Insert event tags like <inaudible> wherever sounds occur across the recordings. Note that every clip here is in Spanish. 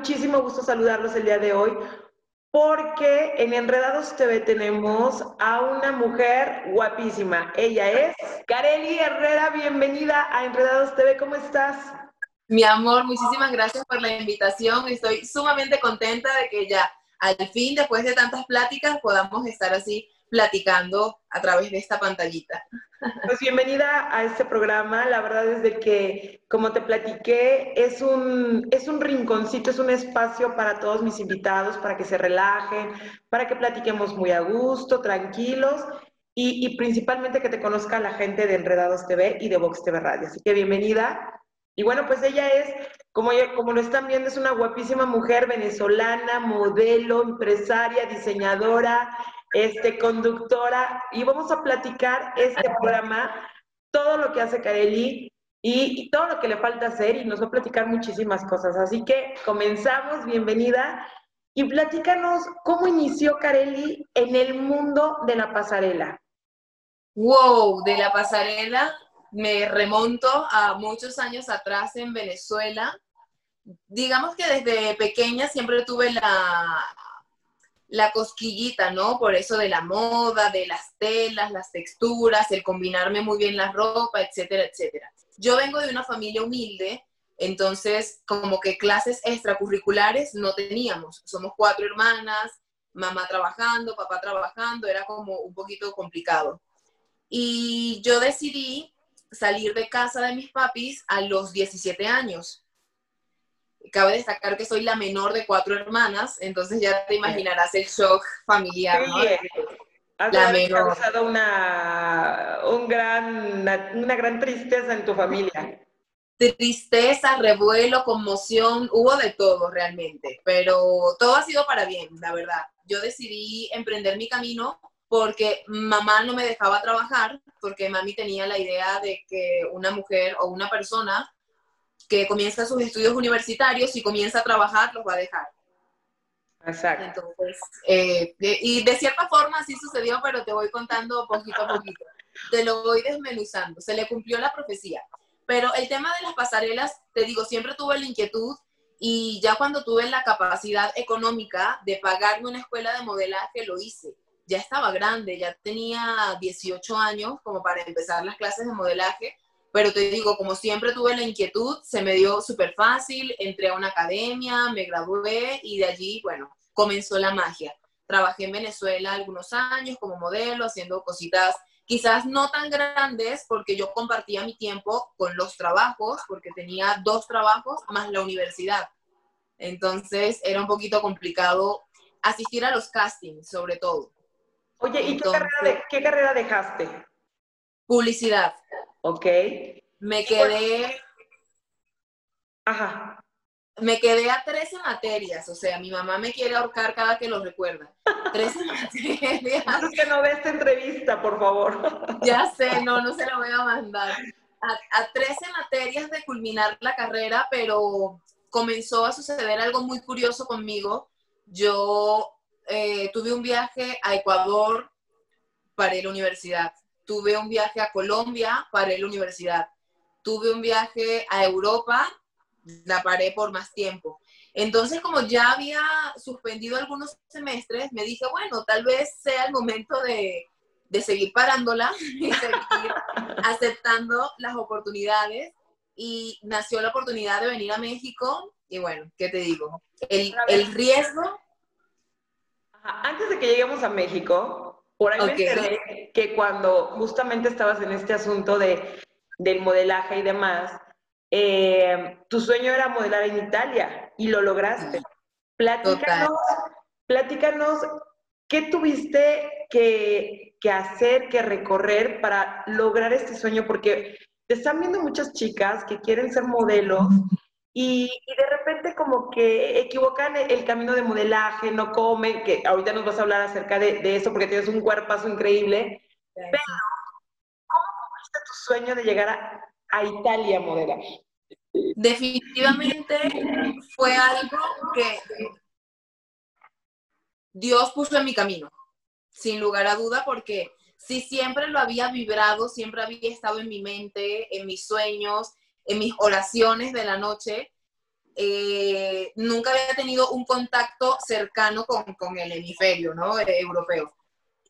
muchísimo gusto saludarlos el día de hoy porque en Enredados TV tenemos a una mujer guapísima. Ella es Kareli Herrera. Bienvenida a Enredados TV. ¿Cómo estás? Mi amor, muchísimas gracias por la invitación. Estoy sumamente contenta de que ya al fin, después de tantas pláticas, podamos estar así platicando a través de esta pantallita. Pues bienvenida a este programa. La verdad es de que, como te platiqué, es un, es un rinconcito, es un espacio para todos mis invitados, para que se relajen, para que platiquemos muy a gusto, tranquilos y, y principalmente que te conozca la gente de Enredados TV y de Vox TV Radio. Así que bienvenida. Y bueno, pues ella es, como, como lo están viendo, es una guapísima mujer venezolana, modelo, empresaria, diseñadora, este, conductora, y vamos a platicar este programa, todo lo que hace Kareli y, y, todo lo que le falta hacer, y nos va a platicar muchísimas cosas. Así que comenzamos, bienvenida, y platícanos cómo inició Kareli en el mundo de la pasarela. Wow, de la pasarela me remonto a muchos años atrás en Venezuela. Digamos que desde pequeña siempre tuve la, la cosquillita, ¿no? Por eso de la moda, de las telas, las texturas, el combinarme muy bien la ropa, etcétera, etcétera. Yo vengo de una familia humilde, entonces como que clases extracurriculares no teníamos. Somos cuatro hermanas, mamá trabajando, papá trabajando, era como un poquito complicado. Y yo decidí salir de casa de mis papis a los 17 años. Cabe destacar que soy la menor de cuatro hermanas, entonces ya te imaginarás el shock familiar. ¿no? Has la menor. causado una, un gran, una, una gran tristeza en tu familia. Tristeza, revuelo, conmoción, hubo de todo realmente, pero todo ha sido para bien, la verdad. Yo decidí emprender mi camino porque mamá no me dejaba trabajar, porque mami tenía la idea de que una mujer o una persona que comienza sus estudios universitarios y comienza a trabajar, los va a dejar. Exacto. Entonces, eh, y de cierta forma así sucedió, pero te voy contando poquito a poquito. Te lo voy desmenuzando. Se le cumplió la profecía. Pero el tema de las pasarelas, te digo, siempre tuve la inquietud y ya cuando tuve la capacidad económica de pagarme una escuela de modelaje, lo hice. Ya estaba grande, ya tenía 18 años como para empezar las clases de modelaje pero te digo, como siempre tuve la inquietud, se me dio súper fácil, entré a una academia, me gradué y de allí, bueno, comenzó la magia. Trabajé en Venezuela algunos años como modelo, haciendo cositas quizás no tan grandes porque yo compartía mi tiempo con los trabajos, porque tenía dos trabajos más la universidad. Entonces era un poquito complicado asistir a los castings, sobre todo. Oye, ¿y Entonces, qué, carrera de, qué carrera dejaste? Publicidad. Ok. Me quedé. Ajá. Me quedé a 13 materias, o sea, mi mamá me quiere ahorcar cada que lo recuerda. 13 <laughs> materias. Es que no ve esta entrevista, por favor. <laughs> Ya sé, no, no se la voy a mandar. A, a 13 materias de culminar la carrera, pero comenzó a suceder algo muy curioso conmigo. Yo eh, tuve un viaje a Ecuador para la universidad tuve un viaje a Colombia, paré la universidad. Tuve un viaje a Europa, la paré por más tiempo. Entonces, como ya había suspendido algunos semestres, me dije, bueno, tal vez sea el momento de, de seguir parándola <laughs> y seguir aceptando las oportunidades. Y nació la oportunidad de venir a México. Y bueno, ¿qué te digo? El, el riesgo. Antes de que lleguemos a México, por ahí okay. me enteré que cuando justamente estabas en este asunto de, del modelaje y demás, eh, tu sueño era modelar en Italia y lo lograste. Platícanos, platícanos qué tuviste que, que, hacer, que recorrer para lograr este sueño, porque te están viendo muchas chicas que quieren ser modelos y, y, de repente como que equivocan el camino de modelaje, no comen, que ahorita nos vas a hablar acerca de, de eso porque tienes un cuerpazo increíble, pero ¿cómo cumpliste tu sueño de llegar a, a Italia a modelar? Definitivamente fue algo que Dios puso en mi camino, sin lugar a duda, porque si siempre lo había vibrado, siempre había estado en mi mente, en mis sueños, en mis oraciones de la noche, eh, nunca había tenido un contacto cercano con, con el hemisferio ¿no? europeo.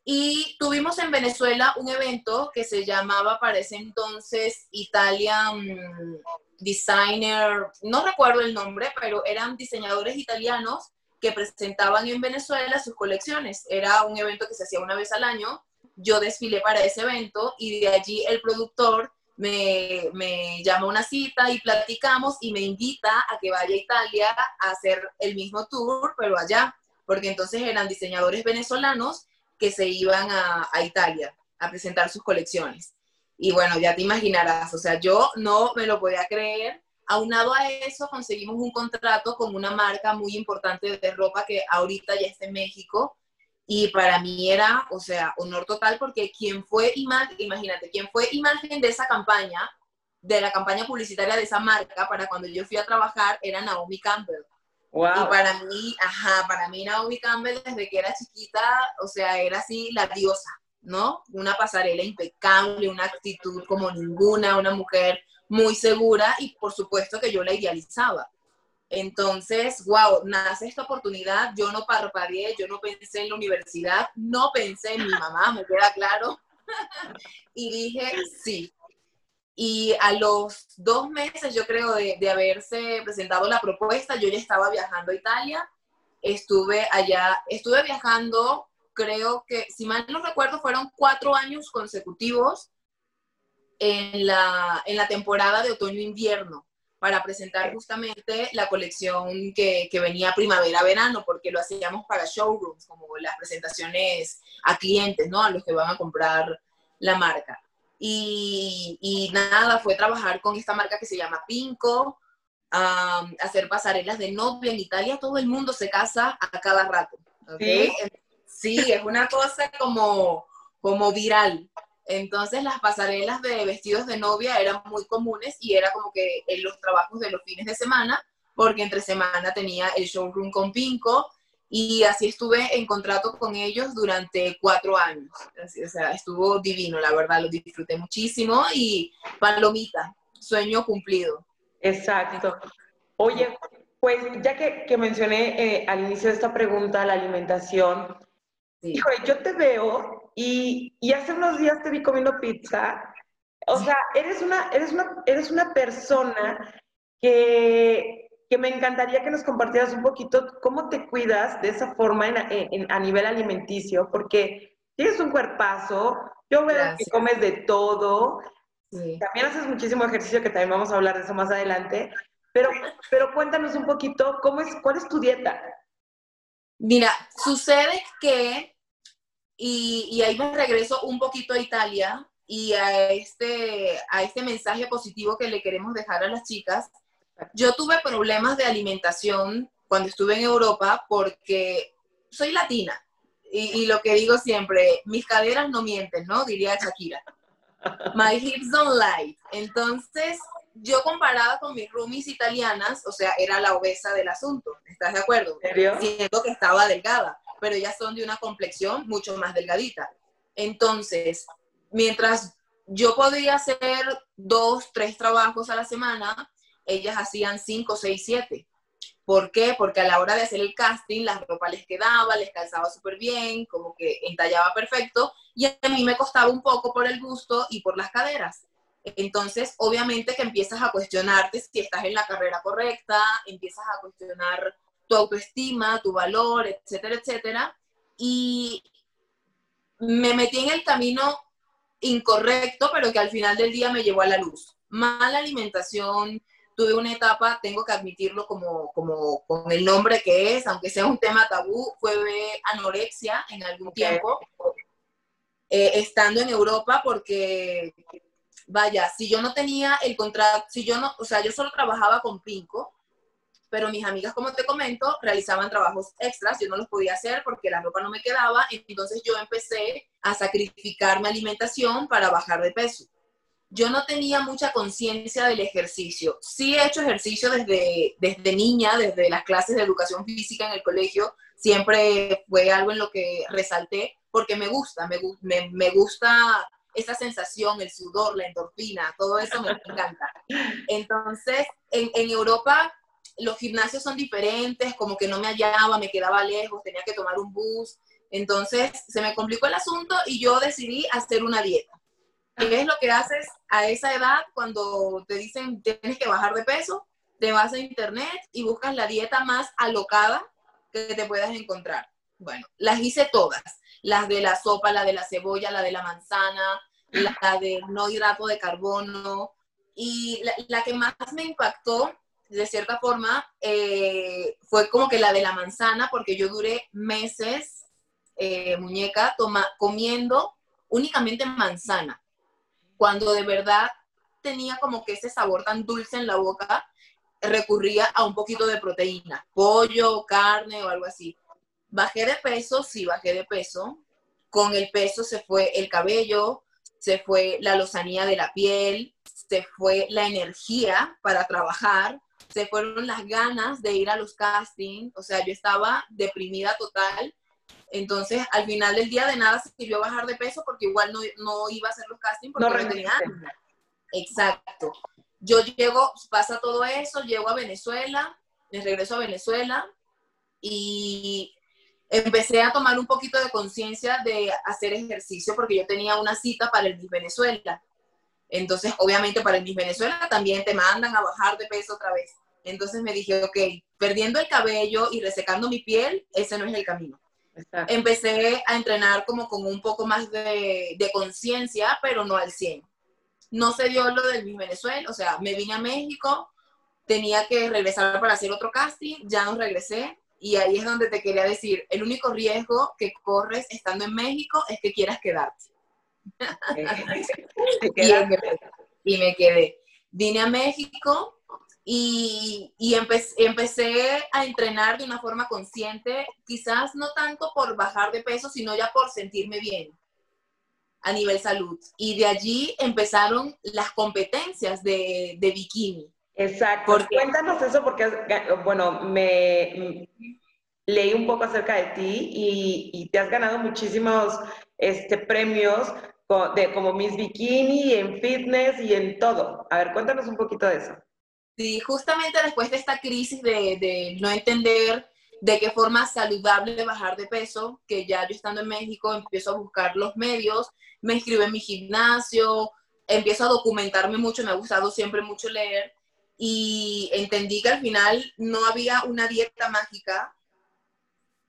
Y tuvimos en Venezuela un evento que se llamaba para ese entonces Italian Designer, no recuerdo el nombre, pero eran diseñadores italianos que presentaban en Venezuela sus colecciones. Era un evento que se hacía una vez al año. Yo desfilé para ese evento y de allí el productor me, me llama a una cita y platicamos y me invita a que vaya a Italia a hacer el mismo tour, pero allá, porque entonces eran diseñadores venezolanos que se iban a, a Italia a presentar sus colecciones. Y bueno, ya te imaginarás, o sea, yo no me lo podía creer Aunado a eso, conseguimos un contrato con una marca muy importante de ropa que ahorita ya está en México. Y para mí era, o sea, honor total porque quien fue imagen, imagínate, quien fue imagen de esa campaña, de la campaña publicitaria de esa marca, para cuando yo fui a trabajar, era Naomi Campbell. Y para mí, ajá, para mí Naomi Campbell desde que era chiquita, o sea, era así la diosa, ¿no? Una pasarela impecable, una actitud como ninguna, una mujer muy segura y por supuesto que yo la idealizaba. Entonces, wow, nace esta oportunidad, yo no parpadeé, yo no pensé en la universidad, no pensé en mi mamá, me queda claro. <laughs> y dije, sí. Y a los dos meses, yo creo, de, de, haberse presentado la propuesta, yo ya estaba viajando a Italia. Estuve allá, estuve viajando, creo que, si mal no recuerdo, fueron cuatro años consecutivos en la, en la temporada de otoño-invierno para presentar justamente la colección que, que venía primavera-verano, porque lo hacíamos para showrooms, como las presentaciones a clientes, ¿no? A los que van a comprar la marca. Y, y nada, fue trabajar con esta marca que se llama Pinco, hacer pasarelas de novia. En Italia todo el mundo se casa a cada rato. ¿okay? ¿Sí? sí, es una cosa como, como viral. Entonces las pasarelas de vestidos de novia eran muy comunes y era como que en los trabajos de los fines de semana, porque entre semana tenía el showroom con Pinco y así estuve en contrato con ellos durante cuatro años. o sea, estuvo divino, la verdad, lo disfruté muchísimo y palomita, sueño cumplido. Exacto. Oye, pues ya que, mencioné eh, al inicio de esta pregunta la alimentación, yo te veo y, y, hace unos días te vi comiendo pizza. O sea, eres una, eres una, eres una persona que, que me encantaría que nos compartieras un poquito cómo te cuidas de esa forma en, a nivel alimenticio, porque tienes un cuerpazo, yo veo que comes de todo, también haces muchísimo ejercicio, que también vamos a hablar de eso más adelante, pero, pero cuéntanos un poquito, ¿cómo es, ¿cuál es tu dieta? Mira, sucede que, y, ahí me regreso un poquito a Italia y a este, a este mensaje positivo que le queremos dejar a las chicas. Yo tuve problemas de alimentación cuando estuve en Europa porque soy latina. Y, y, lo que digo siempre, mis caderas no mienten, ¿no? Diría Shakira. My hips don't lie. Entonces, yo comparaba con mis roomies italianas, o sea, era la obesa del asunto, ¿estás de acuerdo? Siento que estaba delgada, pero ellas son de una complexión mucho más delgadita. Entonces, mientras yo podía hacer dos, tres trabajos a la semana, ellas hacían cinco, seis, siete. ¿Por qué? Porque a la hora de hacer el casting, la ropa les quedaba, les calzaba súper bien, como que entallaba perfecto, y a mí me costaba un poco por el gusto y por las caderas. Entonces, obviamente que empiezas a cuestionarte si estás en la carrera correcta, empiezas a cuestionar tu autoestima, tu valor, etcétera, etcétera. Y me metí en el camino incorrecto, pero que al final del día me llevó a la luz. Mala alimentación, tuve una etapa, tengo que admitirlo como, como con el nombre que es, aunque sea un tema tabú, fue anorexia en algún tiempo, eh, estando en Europa, porque vaya, si yo no tenía el contrato, si yo no, o sea, yo solo trabajaba con Pinco, pero mis amigas, como te comento, realizaban trabajos extras, yo no los podía hacer porque la ropa no me quedaba, entonces yo empecé a sacrificar mi alimentación para bajar de peso. yo no tenía mucha conciencia del ejercicio. Sí he hecho ejercicio desde, desde niña, desde las clases de educación física en el colegio, siempre fue algo en lo que resalté, porque me gusta, me, me, me gusta esa sensación, el sudor, la endorfina, todo eso me encanta. Entonces, en, en, Europa los gimnasios son diferentes, como que no me hallaba, me quedaba lejos, tenía que tomar un bus. Entonces, se me complicó el asunto y yo decidí hacer una dieta. ¿Qué es lo que haces a esa edad cuando te dicen tienes que bajar de peso? Te vas a internet y buscas la dieta más alocada que te puedas encontrar. Bueno, las hice todas. Las de la sopa, la de la cebolla, la de la manzana, la de no hidrato de carbono. Y la, que más me impactó, de cierta forma, eh, fue como que la de la manzana, porque yo duré meses, eh, muñeca, toma, comiendo únicamente manzana cuando de verdad tenía como que ese sabor tan dulce en la boca, recurría a un poquito de proteína, pollo, carne o algo así. Bajé de peso, sí, bajé de peso. Con el peso se fue el cabello, se fue la lozanía de la piel, se fue la energía para trabajar, se fueron las ganas de ir a los castings, o sea, yo estaba deprimida total entonces, al final del día de nada sirvió bajar de peso porque igual no, iba a hacer los castings porque no, tenía Exacto. Yo llego, pasa todo eso, llego a Venezuela, me regreso a Venezuela y empecé a tomar un poquito de conciencia de hacer ejercicio porque yo tenía una cita para el Miss Venezuela. Entonces, obviamente para el Miss Venezuela también te mandan a bajar de peso otra vez. Entonces me dije, ok, perdiendo el cabello y resecando mi piel, ese no es el camino. Empecé a entrenar como con un poco más de, conciencia, pero no al 100. No se dio lo del Miss Venezuela, o sea, me vine a México, tenía que regresar para hacer otro casting, ya no regresé, y ahí es donde te quería decir, el único riesgo que corres estando en México es que quieras quedarte. <laughs> y, me quedé. Vine a México, y, y empecé, a entrenar de una forma consciente, quizás no tanto por bajar de peso, sino ya por sentirme bien a nivel salud. Y de allí empezaron las competencias de, de bikini. Exacto. Cuéntanos eso porque, bueno, me leí un poco acerca de ti y, y te has ganado muchísimos este, premios de, como Miss Bikini, en fitness y en todo. A ver, cuéntanos un poquito de eso. Sí, justamente después de esta crisis de, no entender de qué forma saludable bajar de peso, que ya yo estando en México empiezo a buscar los medios, me inscribo en mi gimnasio, empiezo a documentarme mucho, me ha gustado siempre mucho leer y entendí que al final no había una dieta mágica,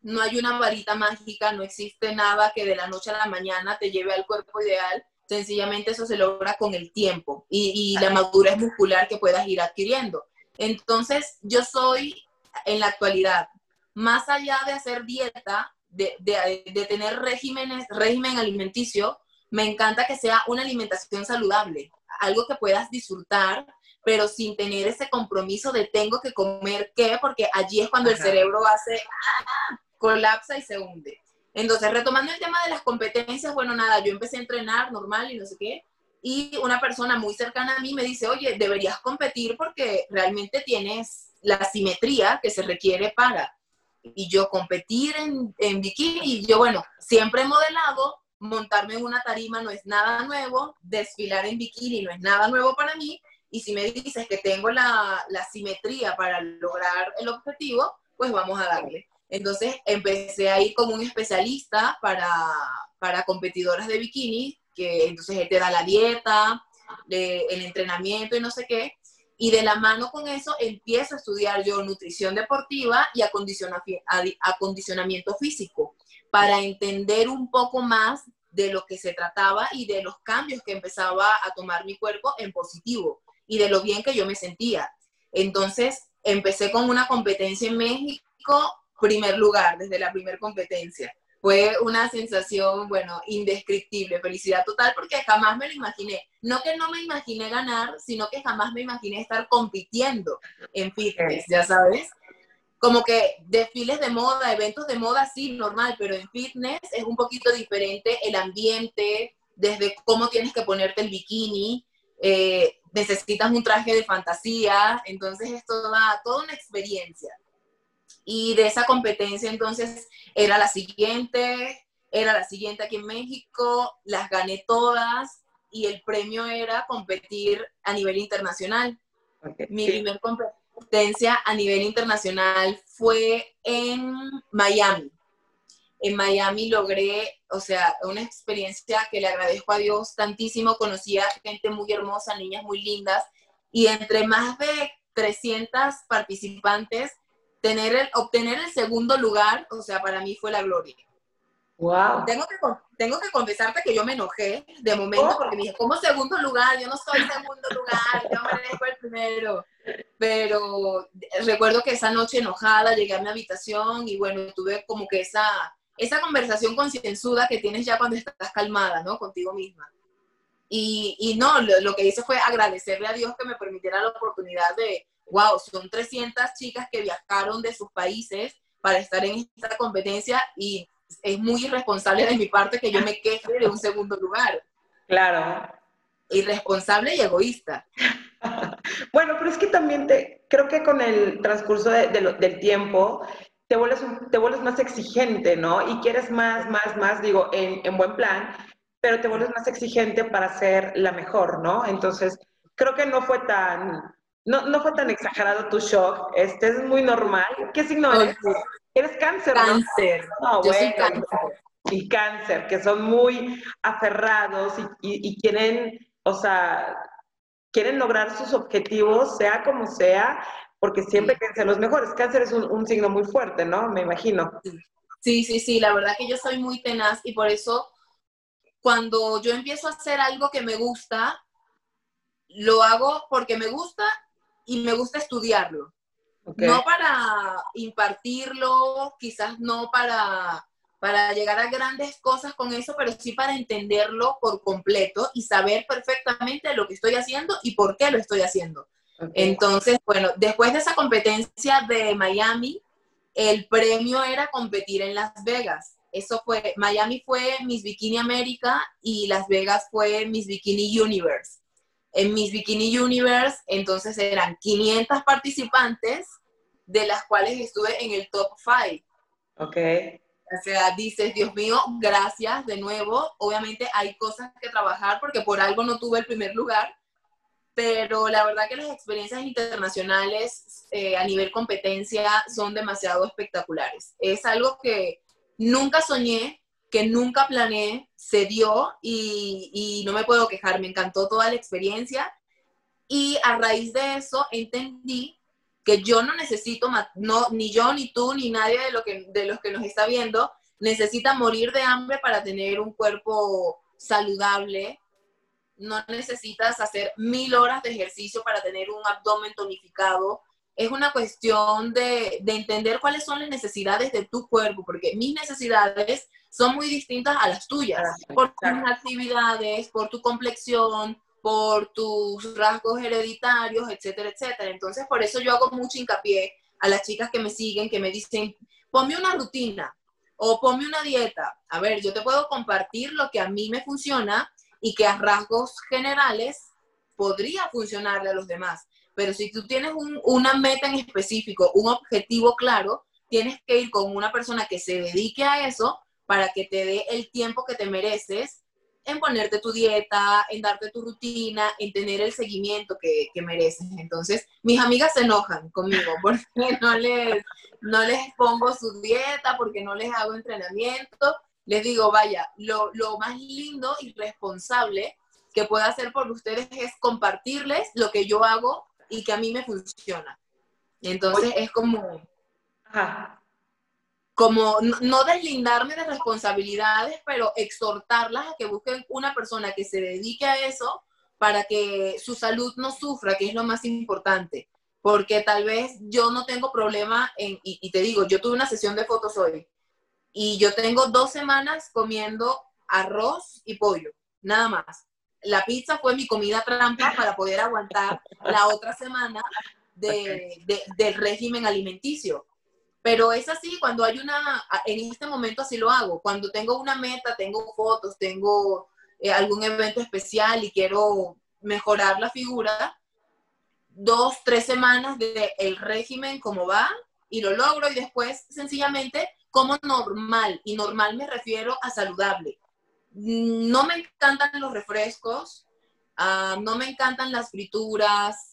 no hay una varita mágica, no existe nada que de la noche a la mañana te lleve al cuerpo ideal, Sencillamente eso se logra con el tiempo y, la madurez muscular que puedas ir adquiriendo. Entonces, yo soy en la actualidad, más allá de hacer dieta, de, de, tener regímenes, régimen alimenticio, me encanta que sea una alimentación saludable, algo que puedas disfrutar, pero sin tener ese compromiso de tengo que comer qué, porque allí es cuando el cerebro hace, ¡ah! Colapsa y se hunde. Entonces, retomando el tema de las competencias, bueno, nada, yo empecé a entrenar normal y no sé qué, y una persona muy cercana a mí me dice, oye, deberías competir porque realmente tienes la simetría que se requiere para. Y yo competir en, en bikini, y yo, bueno, siempre he modelado, montarme en una tarima no es nada nuevo, desfilar en bikini no es nada nuevo para mí, y si me dices que tengo la, la simetría para lograr el objetivo, pues vamos a darle. Entonces empecé a ir como un especialista para, para competidoras de bikini, que entonces él te da la dieta, el entrenamiento y no sé qué. Y de la mano con eso empiezo a estudiar yo nutrición deportiva y acondicionamiento físico para entender un poco más de lo que se trataba y de los cambios que empezaba a tomar mi cuerpo en positivo y de lo bien que yo me sentía. Entonces empecé con una competencia en México primer lugar, desde la primera competencia. Fue una sensación, bueno, indescriptible, felicidad total, porque jamás me lo imaginé. No que no me imaginé ganar, sino que jamás me imaginé estar compitiendo en fitness, ya sabes. Como que desfiles de moda, eventos de moda, sí, normal, pero en fitness es un poquito diferente el ambiente, desde cómo tienes que ponerte el bikini, eh, necesitas un traje de fantasía, entonces es toda, toda una experiencia. Y de esa competencia entonces era la siguiente, era la siguiente aquí en México, las gané todas y el premio era competir a nivel internacional. Mi primer competencia a nivel internacional fue en Miami. En Miami logré, o sea, una experiencia que le agradezco a Dios tantísimo. Conocí a gente muy hermosa, niñas muy lindas, y entre más de 300 participantes, tener el, obtener el segundo lugar, o sea, para mí fue la gloria. Wow. Tengo que, tengo que confesarte que yo me enojé de momento oh. porque me dije, ¿cómo segundo lugar? Yo no soy segundo lugar, yo merezco el primero. Pero recuerdo que esa noche enojada llegué a mi habitación y bueno, tuve como que esa, esa conversación concienzuda que tienes ya cuando estás calmada, ¿no? Contigo misma. Y, y no, lo, lo, que hice fue agradecerle a Dios que me permitiera la oportunidad de, wow, son 300 chicas que viajaron de sus países para estar en esta competencia y es muy irresponsable de mi parte que yo me queje de un segundo lugar. Claro. Irresponsable y egoísta. <laughs> bueno, pero es que también te, creo que con el transcurso de, de, del tiempo te vuelves, te vuelves más exigente, ¿no? Y quieres más, más, más, digo, en, en buen plan, pero te vuelves más exigente para ser la mejor, ¿no? Entonces, creo que no fue tan, no, no fue tan exagerado tu shock, este es muy normal. ¿Qué signo eres? Eres cáncer, Cáncer. ¿no? Yo soy cáncer. Y cáncer, que son muy aferrados y, y, quieren, o sea, quieren lograr sus objetivos, sea como sea, porque siempre quieren ser los mejores. Cáncer es un, un, signo muy fuerte, ¿no? Me imagino. Sí, sí, sí, la verdad que yo soy muy tenaz y por eso cuando yo empiezo a hacer algo que me gusta, lo hago porque me gusta y me gusta estudiarlo. Okay. No para impartirlo, quizás no para, para llegar a grandes cosas con eso, pero sí para entenderlo por completo y saber perfectamente lo que estoy haciendo y por qué lo estoy haciendo. Okay. Entonces, bueno, después de esa competencia de Miami, el premio era competir en Las Vegas. Eso fue, Miami fue Miss Bikini América y Las Vegas fue Miss Bikini Universe en Miss Bikini Universe, entonces eran 500 participantes, de las cuales estuve en el top 5. Ok. O sea, dices, Dios mío, gracias de nuevo. Obviamente hay cosas que trabajar porque por algo no tuve el primer lugar, pero la verdad que las experiencias internacionales eh, a nivel competencia son demasiado espectaculares. Es algo que nunca soñé, que nunca planeé, se dio y, y, no me puedo quejar, me encantó toda la experiencia. Y a raíz de eso entendí que yo no necesito, no, ni yo, ni tú, ni nadie de, lo que, de los que nos está viendo necesita morir de hambre para tener un cuerpo saludable, no necesitas hacer mil horas de ejercicio para tener un abdomen tonificado, es una cuestión de, de entender cuáles son las necesidades de tu cuerpo, porque mis necesidades son muy distintas a las tuyas, por tus actividades, por tu complexión, por tus rasgos hereditarios, etcétera, etcétera. Entonces, por eso yo hago mucho hincapié a las chicas que me siguen, que me dicen, ponme una rutina o ponme una dieta. A ver, yo te puedo compartir lo que a mí me funciona y que a rasgos generales podría funcionarle a los demás. Pero si tú tienes un, una meta en específico, un objetivo claro, tienes que ir con una persona que se dedique a eso para que te dé el tiempo que te mereces en ponerte tu dieta, en darte tu rutina, en tener el seguimiento que, que mereces. Entonces, mis amigas se enojan conmigo <laughs> porque no les, no les pongo su dieta, porque no les hago entrenamiento. Les digo, vaya, lo, lo más lindo y responsable que puedo hacer por ustedes es compartirles lo que yo hago y que a mí me funciona. Entonces, es como... Ajá como no deslindarme de responsabilidades, pero exhortarlas a que busquen una persona que se dedique a eso para que su salud no sufra, que es lo más importante. Porque tal vez yo no tengo problema en, y, y te digo, yo tuve una sesión de fotos hoy y yo tengo dos semanas comiendo arroz y pollo, nada más. La pizza fue mi comida trampa para poder aguantar la otra semana de, de, del régimen alimenticio pero es así, cuando hay una, en este momento así lo hago, cuando tengo una meta, tengo fotos, tengo eh, algún evento especial y quiero mejorar la figura, dos, tres semanas del el régimen, como va, y lo logro, y después sencillamente como normal, y normal me refiero a saludable. No me encantan los refrescos, ah, no me encantan las frituras,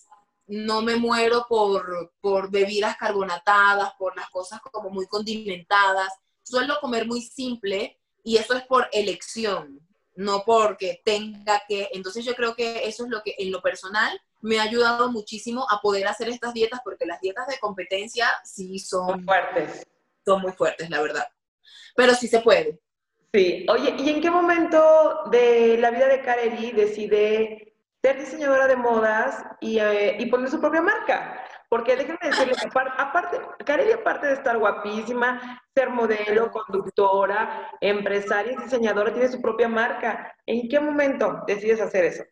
no me muero por, por bebidas carbonatadas, por las cosas como muy condimentadas. Suelo comer muy simple y eso es por elección, no porque tenga que. Entonces yo creo que eso es lo que en lo personal me ha ayudado muchísimo a poder hacer estas dietas, porque las dietas de competencia sí son, fuertes. Son muy fuertes, la verdad. Pero sí se puede. Sí. Oye, ¿y en qué momento de la vida de Kareli decide ser diseñadora de modas y, eh, y poner su propia marca? Porque déjenme decirles, aparte, Kareli, aparte de estar guapísima, ser modelo, conductora, empresaria y diseñadora, tiene su propia marca. ¿En qué momento decides hacer eso?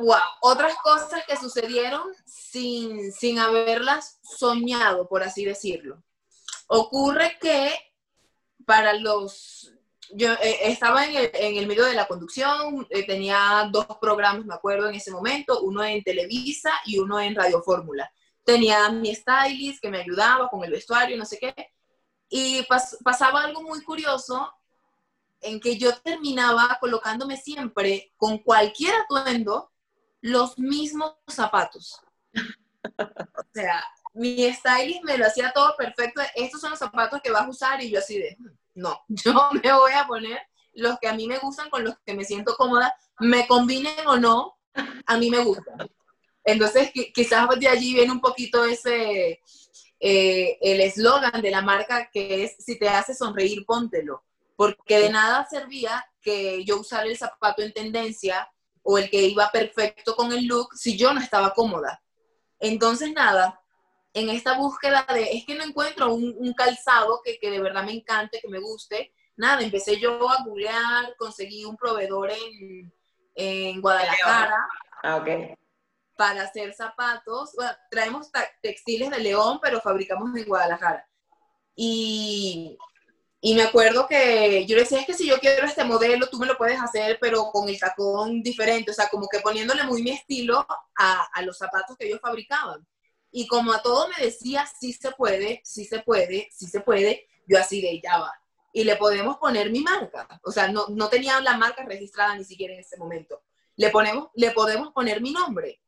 wow, otras cosas que sucedieron sin, sin haberlas soñado, por así decirlo. Ocurre que para los... Yo eh, estaba en el, en el, medio de la conducción, eh, tenía dos programas, me acuerdo, en ese momento, uno en Televisa y uno en Radio Fórmula. Tenía mi stylist que me ayudaba con el vestuario, no sé qué. Y pasaba algo muy curioso en que yo terminaba colocándome siempre con cualquier atuendo los mismos zapatos. O sea, mi stylist me lo hacía todo perfecto. Estos son los zapatos que vas a usar y yo así de, no, <laughs> yo me voy a poner los que a mí me gustan con los que me siento cómoda, me combinen o no, a mí me gustan. Entonces, quizás de allí viene un poquito ese, eh, el eslogan de la marca que es, si te hace sonreír, póntelo. Porque de nada servía que yo usara el zapato en tendencia o el que iba perfecto con el look si yo no estaba cómoda. Entonces, nada, en esta búsqueda de, es que no encuentro un, calzado que, que, de verdad me encante, que me guste, nada, empecé yo a googlear, conseguí un proveedor en, en Guadalajara. Ah, ok. Para hacer zapatos. traemos textiles de León, pero fabricamos en Guadalajara. Y y me acuerdo que yo le decía, es que si yo quiero este modelo, tú me lo puedes hacer, pero con el tacón diferente, o sea, como que poniéndole muy mi estilo a, a los zapatos que ellos fabricaban. Y como a todo me decía, sí se puede, sí se puede, sí se puede, yo así de ya va. Y le podemos poner mi marca. O sea, no, no tenía la marca registrada ni siquiera en ese momento. Le, ponemos, le podemos poner mi nombre.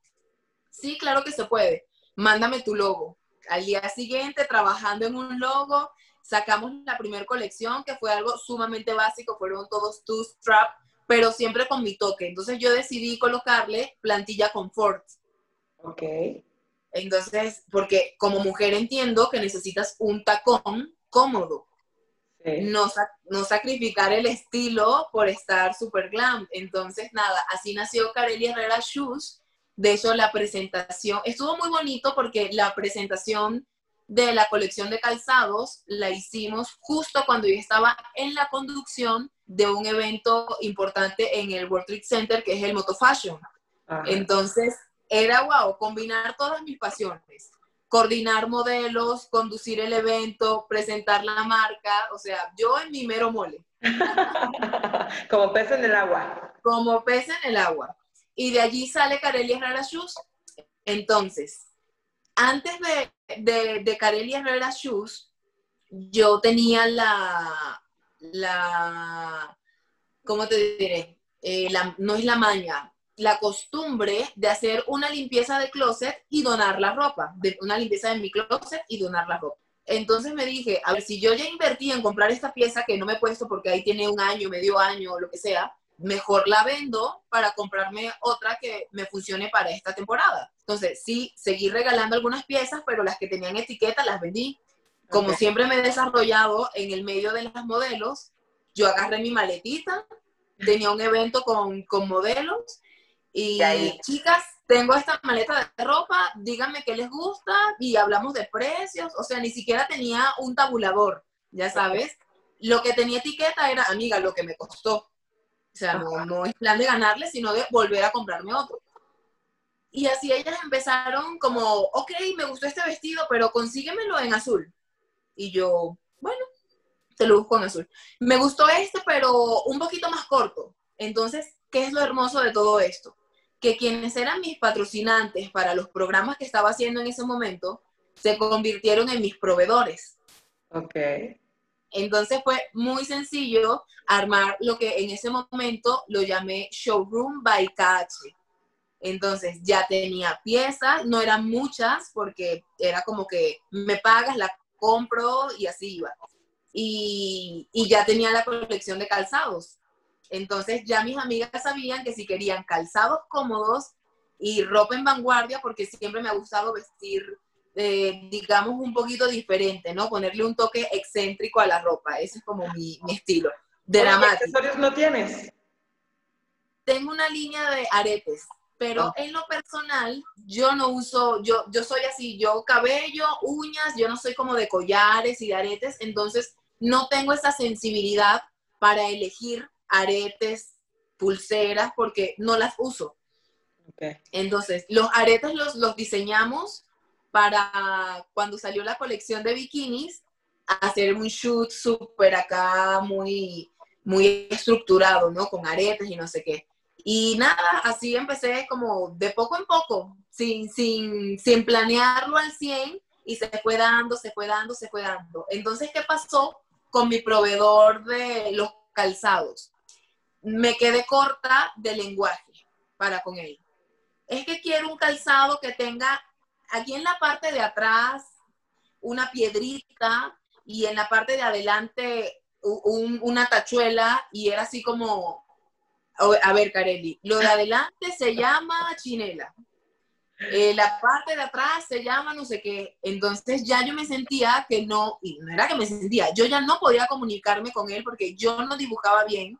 Sí, claro que se puede. Mándame tu logo. Al día siguiente, trabajando en un logo, sacamos la primera colección, que fue algo sumamente básico, fueron todos two strap, pero siempre con mi toque. Entonces yo decidí colocarle plantilla confort. Ok. Entonces, porque como mujer entiendo que necesitas un tacón cómodo. No, no sacrificar el estilo por estar super glam. Entonces, nada, así nació Carelli Herrera Shoes. De hecho, la presentación estuvo muy bonito porque la presentación de la colección de calzados la hicimos justo cuando yo estaba en la conducción de un evento importante en el World Trade Center, que es el Moto Fashion. Entonces, era wow, combinar todas mis pasiones. Coordinar modelos, conducir el evento, presentar la marca, o sea, yo en mi mero mole. <laughs> Como pez en el agua. Como pez en el agua. Y de allí sale Carelli Herrera Shoes. Entonces, antes de, de, Carelia Herrera Shoes, yo tenía la, la, ¿cómo te diré? Eh, no es la maña, la costumbre de hacer una limpieza de closet y donar la ropa, de, una limpieza de mi closet y donar la ropa. Entonces me dije, a ver, si yo ya invertí en comprar esta pieza que no me he puesto porque ahí tiene un año, medio año, o lo que sea, mejor la vendo para comprarme otra que me funcione para esta temporada. Entonces, sí, seguí regalando algunas piezas, pero las que tenían etiqueta las vendí. Como siempre me he desarrollado en el medio de las modelos, yo agarré mi maletita, tenía un evento con, con modelos y chicas, tengo esta maleta de ropa, díganme qué les gusta y hablamos de precios, o sea, ni siquiera tenía un tabulador, ya sabes. Lo que tenía etiqueta era, amiga, lo que me costó. O sea, no, es plan de ganarle, sino de volver a comprarme otro. Y así ellas empezaron como, ok, me gustó este vestido, pero consíguemelo en azul. Y yo, bueno, te lo busco en azul. Me gustó este, pero un poquito más corto. Entonces, ¿qué es lo hermoso de todo esto? Que quienes eran mis patrocinantes para los programas que estaba haciendo en ese momento se convirtieron en mis proveedores. Ok. Entonces fue muy sencillo armar lo que en ese momento lo llamé Showroom by KH. Entonces ya tenía piezas, no eran muchas porque era como que me pagas, la compro y así iba. Y, y ya tenía la colección de calzados. Entonces ya mis amigas sabían que si querían calzados cómodos y ropa en vanguardia, porque siempre me ha gustado vestir, eh, digamos, un poquito diferente, ¿no? Ponerle un toque excéntrico a la ropa. Ese es como mi, mi estilo. Dramático. ¿Qué accesorios no tienes? Tengo una línea de aretes, pero oh. en lo personal yo no uso, yo, yo soy así, yo cabello, uñas, yo no soy como de collares y de aretes, entonces no tengo esa sensibilidad para elegir aretes, pulseras, porque no las uso. Entonces, los aretes los, los diseñamos para cuando salió la colección de bikinis, hacer un shoot súper acá, muy, muy estructurado, ¿no? Con aretes y no sé qué. Y nada, así empecé como de poco en poco, sin, sin, sin planearlo al 100 y se fue dando, se fue dando, se fue dando. Entonces, ¿qué pasó con mi proveedor de los calzados? Me quedé corta de lenguaje para con él. Es que quiero un calzado que tenga aquí en la parte de atrás una piedrita y en la parte de adelante una tachuela y era así como, a ver, Carelli, lo de adelante se llama chinela. Eh, la parte de atrás se llama no sé qué. Entonces ya yo me sentía que no, y no era que me sentía, yo ya no podía comunicarme con él porque yo no dibujaba bien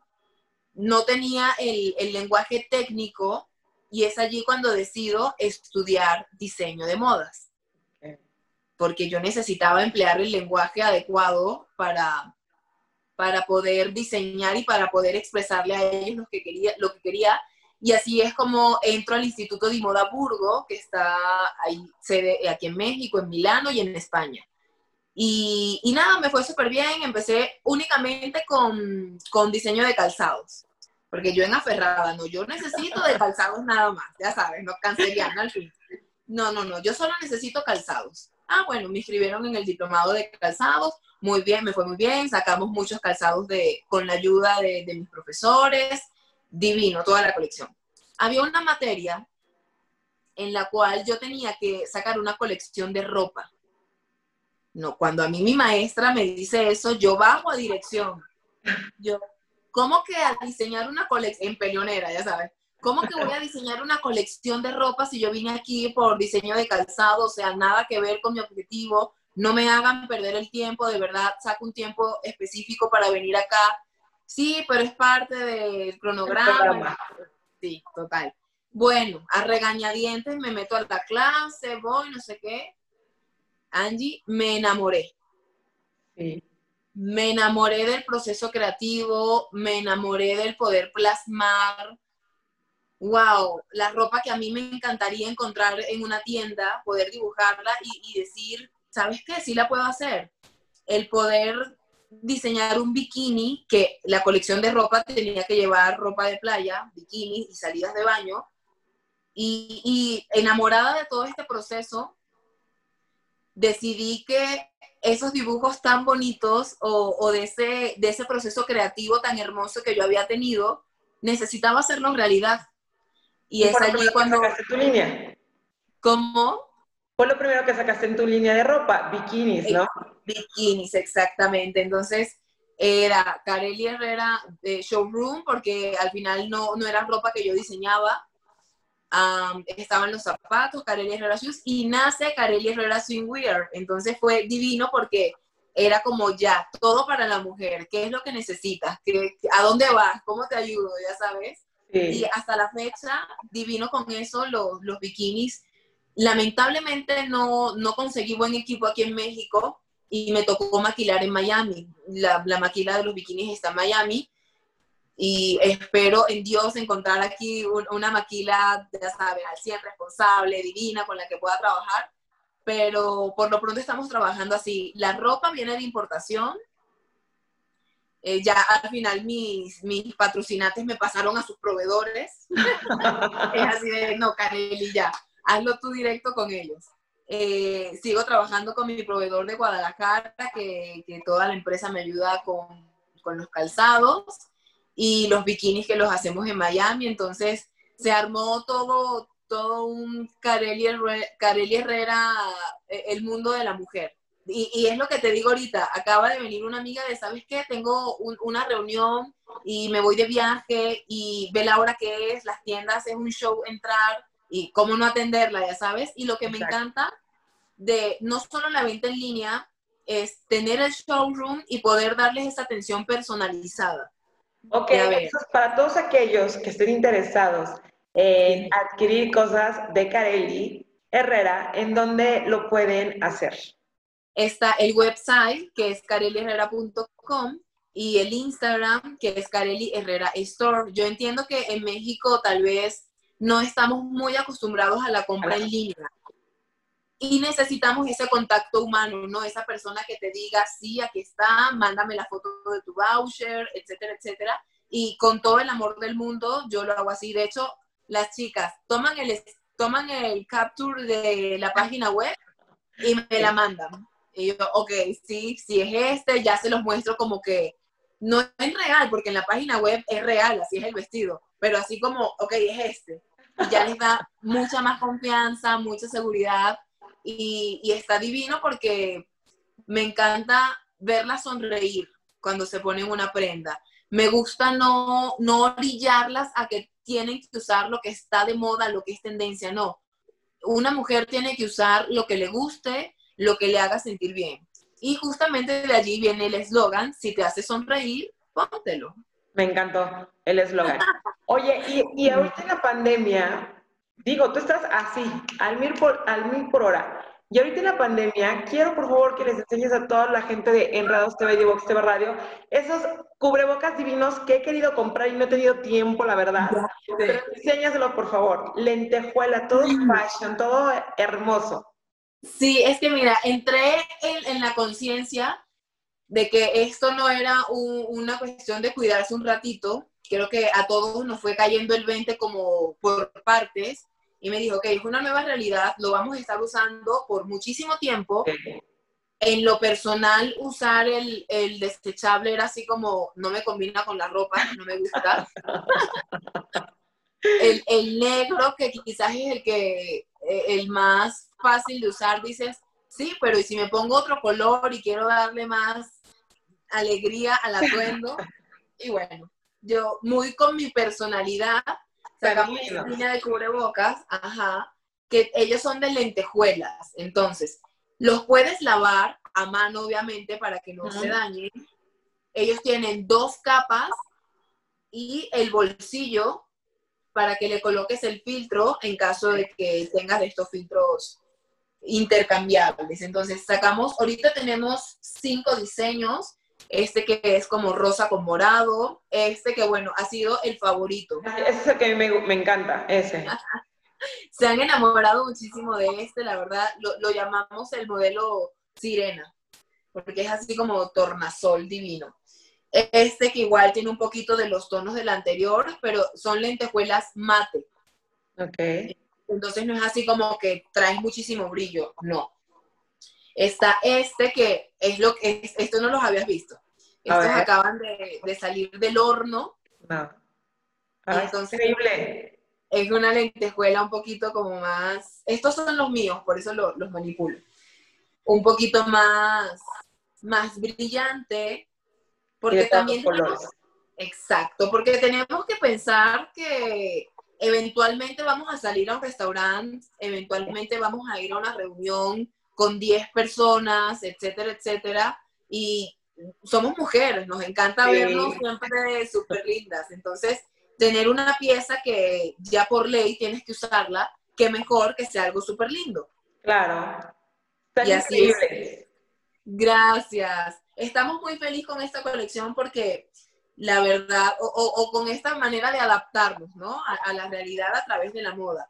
no tenía el, lenguaje técnico y es allí cuando decido estudiar diseño de modas. Porque yo necesitaba emplear el lenguaje adecuado para, para poder diseñar y para poder expresarle a ellos lo que quería, lo que quería. Y así es como entro al Instituto de Moda Burgo, que está ahí, sede aquí en México, en Milano y en España. Y, y nada, me fue súper bien. Empecé únicamente con, con diseño de calzados porque yo en aferrada, no, yo necesito de calzados nada más, ya sabes, no canceliana al fin. No, no, no, yo solo necesito calzados. Ah, bueno, me inscribieron en el diplomado de calzados, muy bien, me fue muy bien, sacamos muchos calzados de, con la ayuda de, de mis profesores, divino, toda la colección. Había una materia en la cual yo tenía que sacar una colección de ropa. No, cuando a mí mi maestra me dice eso, yo bajo a dirección. Yo, ¿Cómo que a diseñar una colección, en peleonera, ya sabes? ¿Cómo que voy a diseñar una colección de ropa si yo vine aquí por diseño de calzado? O sea, nada que ver con mi objetivo. No me hagan perder el tiempo, de verdad, saco un tiempo específico para venir acá. Sí, pero es parte del cronograma. Sí, total. Bueno, a regañadientes me meto a la clase, voy, no sé qué. Angie, me enamoré. Sí me enamoré del proceso creativo, me enamoré del poder plasmar. Wow, la ropa que a mí me encantaría encontrar en una tienda, poder dibujarla y, decir, ¿sabes qué? Sí la puedo hacer. El poder diseñar un bikini, que la colección de ropa tenía que llevar ropa de playa, bikinis y salidas de baño. Y, y enamorada de todo este proceso, decidí que esos dibujos tan bonitos o, de, ese, de ese proceso creativo tan hermoso que yo había tenido, necesitaba hacerlo realidad. Y, es allí cuando... Sacaste tu línea? ¿Cómo? Fue lo primero que sacaste en tu línea de ropa, bikinis, ¿no? Bikinis, exactamente. Entonces, era Carely Herrera de Showroom, porque al final no, no era ropa que yo diseñaba, estaban los zapatos, Carelli Herrera Shoes, y nace Carelli Herrera Swingwear. Entonces fue divino porque era como ya, todo para la mujer, ¿qué es lo que necesitas? ¿Qué, ¿A dónde vas? ¿Cómo te ayudo? Ya sabes. Y hasta la fecha, divino con eso, los, los bikinis. Lamentablemente no, no conseguí buen equipo aquí en México y me tocó maquilar en Miami. La, la maquila de los bikinis está en Miami y espero en Dios encontrar aquí una maquila, ya sabes, al 100 responsable, divina, con la que pueda trabajar, pero por lo pronto estamos trabajando así. La ropa viene de importación Eh, ya al final mis, mis patrocinantes me pasaron a sus proveedores. <laughs> es así de, no, Carelli, ya, hazlo tú directo con ellos. Eh, sigo trabajando con mi proveedor de Guadalajara, que, que toda la empresa me ayuda con, con, los calzados y los bikinis que los hacemos en Miami. Entonces se armó todo, todo un Carelli, Herrera, eh, el mundo de la mujer. Y, y, es lo que te digo ahorita, acaba de venir una amiga de, ¿sabes qué? Tengo una reunión y me voy de viaje y ve la hora que es, las tiendas es un show entrar y cómo no atenderla, ya sabes. Y lo que me encanta de no solo la venta en línea es tener el showroom y poder darles esa atención personalizada. Ok, entonces para todos aquellos que estén interesados en adquirir cosas de Carelli Herrera, ¿en dónde lo pueden hacer? Está el website que es careliherrera.com y el Instagram que es Carelli Herrera Store. Yo entiendo que en México tal vez no estamos muy acostumbrados a la compra en línea y necesitamos ese contacto humano, ¿no? Esa persona que te diga, sí, aquí está, mándame la foto de tu voucher, etcétera, etcétera. Y con todo el amor del mundo, yo lo hago así. De hecho, las chicas toman el, toman el capture de la página web y me la mandan. Y yo, ok, sí, si es este, ya se los muestro como que no es real, porque en la página web es real, así es el vestido, pero así como, ok, es este. Y ya les da mucha más confianza, mucha seguridad y, y está divino porque me encanta verla sonreír cuando se ponen una prenda. Me gusta no, no orillarlas a que tienen que usar lo que está de moda, lo que es tendencia, no. Una mujer tiene que usar lo que le guste, lo que le haga sentir bien. Y justamente de allí viene el eslogan, si te hace sonreír, póntelo. Me encantó el eslogan. Oye, y, y, ahorita en la pandemia, digo, tú estás así, al mil por, al mil por hora. Y ahorita en la pandemia, quiero por favor que les enseñes a toda la gente de Enredados TV y Vox TV Radio esos cubrebocas divinos que he querido comprar y no he tenido tiempo, la verdad. Pero enséñaselo, por favor. Lentejuela, todo fashion, todo hermoso. Sí, es que mira, entré en, la conciencia de que esto no era una cuestión de cuidarse un ratito. Creo que a todos nos fue cayendo el 20 como por partes y me dijo, ok, es una nueva realidad, lo vamos a estar usando por muchísimo tiempo. En lo personal, usar el, el, desechable era así como, no me combina con la ropa, no me gusta. <laughs> el, el, negro, que quizás es el, que, eh, el más fácil de usar, dices, sí, pero ¿y si me pongo otro color y quiero darle más alegría al atuendo? <laughs> Y bueno, yo muy con mi personalidad, sacamos una línea de cubrebocas, ajá, que ellos son de lentejuelas. Entonces, los puedes lavar a mano, obviamente, para que no se dañen. Ellos tienen dos capas y el bolsillo para que le coloques el filtro en caso de que tengas estos filtros intercambiables. Entonces, sacamos, ahorita tenemos cinco diseños este que es como rosa con morado, este que bueno, ha sido el favorito. Ese es el que me, me encanta, ese. <laughs> Se han enamorado muchísimo de este, la verdad, lo, lo, llamamos el modelo sirena, porque es así como tornasol divino. Este que igual tiene un poquito de los tonos del anterior, pero son lentejuelas mate. Ok. Entonces no es así como que trae muchísimo brillo, no. Está este que es lo que, es, esto no los habías visto. Estos acaban de, de, salir del horno. No. Ah, entonces, increíble. Es una lentejuela un poquito como más, estos son los míos, por eso lo, los manipulo. Un poquito más, más brillante, porque también tenemos, exacto, porque tenemos que pensar que eventualmente vamos a salir a un restaurante, eventualmente vamos a ir a una reunión, con 10 personas, etcétera, etcétera. Y somos mujeres, nos encanta vernos siempre súper lindas. Entonces, tener una pieza que ya por ley tienes que usarla, qué mejor que sea algo súper lindo. Claro. y así es. Gracias. Estamos muy felices con esta colección porque la verdad, o, o, con esta manera de adaptarnos, ¿no? A, a la realidad a través de la moda.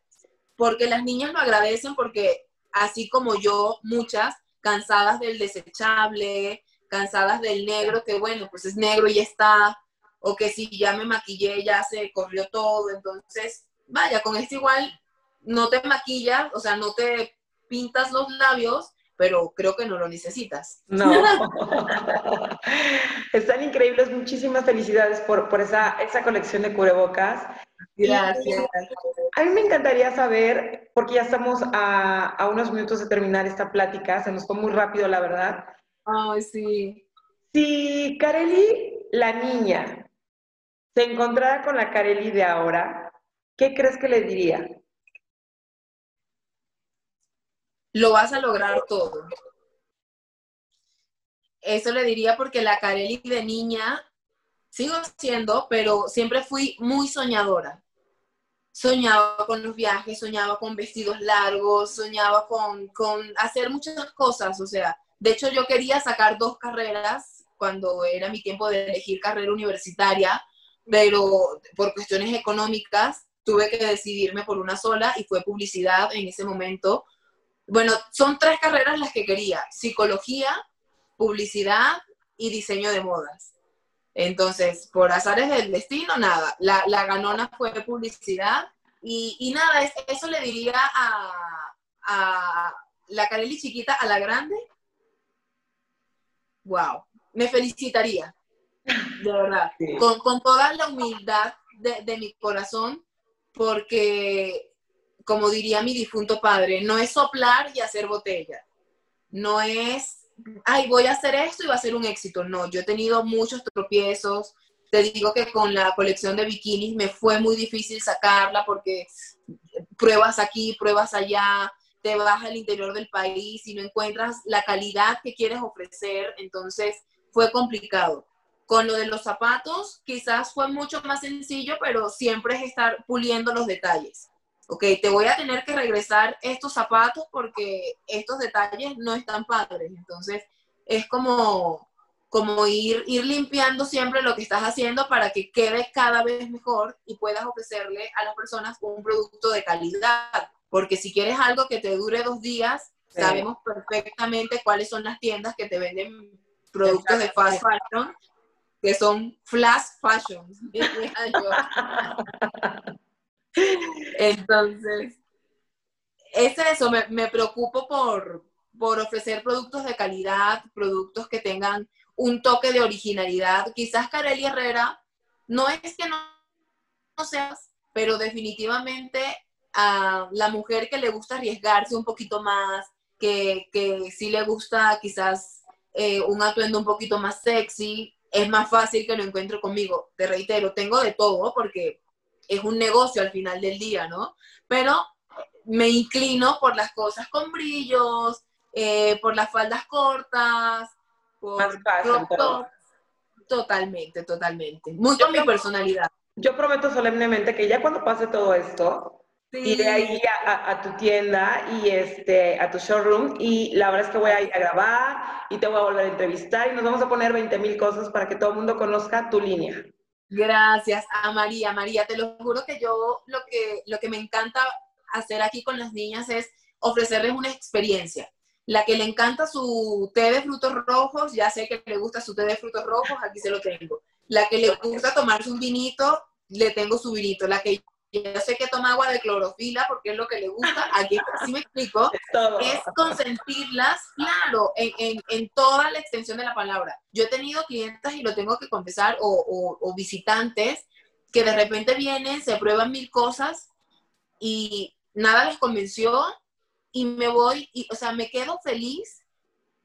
Porque las niñas lo agradecen porque así como yo, muchas cansadas del desechable, cansadas del negro, que bueno, pues es negro y ya está, o que si ya me maquillé, ya se corrió todo, entonces, vaya, con esto igual no te maquillas, o sea, no te pintas los labios, pero creo que no lo necesitas. No. <laughs> Están increíbles. Muchísimas felicidades por, por esa, esa colección de cubrebocas. Gracias. a mí me encantaría saber, porque ya estamos a, a, unos minutos de terminar esta plática, se nos fue muy rápido, la verdad. Ay, sí. Si Kareli, la niña, se encontrara con la Kareli de ahora, ¿qué crees que le diría? lo vas a lograr todo. Eso le diría porque la Kareli de niña sigo siendo, pero siempre fui muy soñadora. Soñaba con los viajes, soñaba con vestidos largos, soñaba con, con hacer muchas cosas. O sea, de hecho yo quería sacar dos carreras cuando era mi tiempo de elegir carrera universitaria, pero por cuestiones económicas tuve que decidirme por una sola y fue publicidad en ese momento bueno, son tres carreras las que quería, psicología, publicidad y diseño de modas. Entonces, por azares del destino, nada, la, ganona fue publicidad y, nada, eso le diría a, la Kareli chiquita, a la grande, wow, me felicitaría, de verdad, con, toda la humildad de, de mi corazón, porque como diría mi difunto padre, no es soplar y hacer botella. No es, ay, voy a hacer esto y va a ser un éxito. No, yo he tenido muchos tropiezos. Te digo que con la colección de bikinis me fue muy difícil sacarla porque pruebas aquí, pruebas allá, te vas al interior del país y no encuentras la calidad que quieres ofrecer. Entonces fue complicado. Con lo de los zapatos, quizás fue mucho más sencillo, pero siempre es estar puliendo los detalles ok, te voy a tener que regresar estos zapatos porque estos detalles no están padres. Entonces, es como, como ir, ir limpiando siempre lo que estás haciendo para que quede cada vez mejor y puedas ofrecerle a las personas un producto de calidad. Porque si quieres algo que te dure dos días, sabemos perfectamente cuáles son las tiendas que te venden productos de fast fashion, que son flash fashion. <laughs> Entonces, es eso, me, preocupo por, por ofrecer productos de calidad, productos que tengan un toque de originalidad. Quizás Carely Herrera no es que no, no seas, pero definitivamente a la mujer que le gusta arriesgarse un poquito más, que, que sí le gusta quizás eh, un atuendo un poquito más sexy, es más fácil que lo encuentre conmigo. Te reitero, tengo de todo porque es un negocio al final del día, ¿no? Pero me inclino por las cosas con brillos, eh, por las faldas cortas, por Totalmente, totalmente. Muy con mi personalidad. Yo prometo solemnemente que ya cuando pase todo esto, iré ahí a, tu tienda y este, a tu showroom y la verdad es que voy a ir a grabar y te voy a volver a entrevistar y nos vamos a poner 20 mil cosas para que todo el mundo conozca tu línea. Gracias a María. María, te lo juro que yo lo que, lo que me encanta hacer aquí con las niñas es ofrecerles una experiencia. La que le encanta su té de frutos rojos, ya sé que le gusta su té de frutos rojos, aquí se lo tengo. La que le gusta tomarse un vinito, le tengo su vinito. La que yo sé que toma agua de clorofila porque es lo que le gusta, <laughs> aquí así me explico, es, consentirlas, claro, en, en, toda la extensión de la palabra. Yo he tenido clientes, y lo tengo que confesar, o, o, visitantes, que de repente vienen, se prueban mil cosas y nada les convenció y me voy, y, o sea, me quedo feliz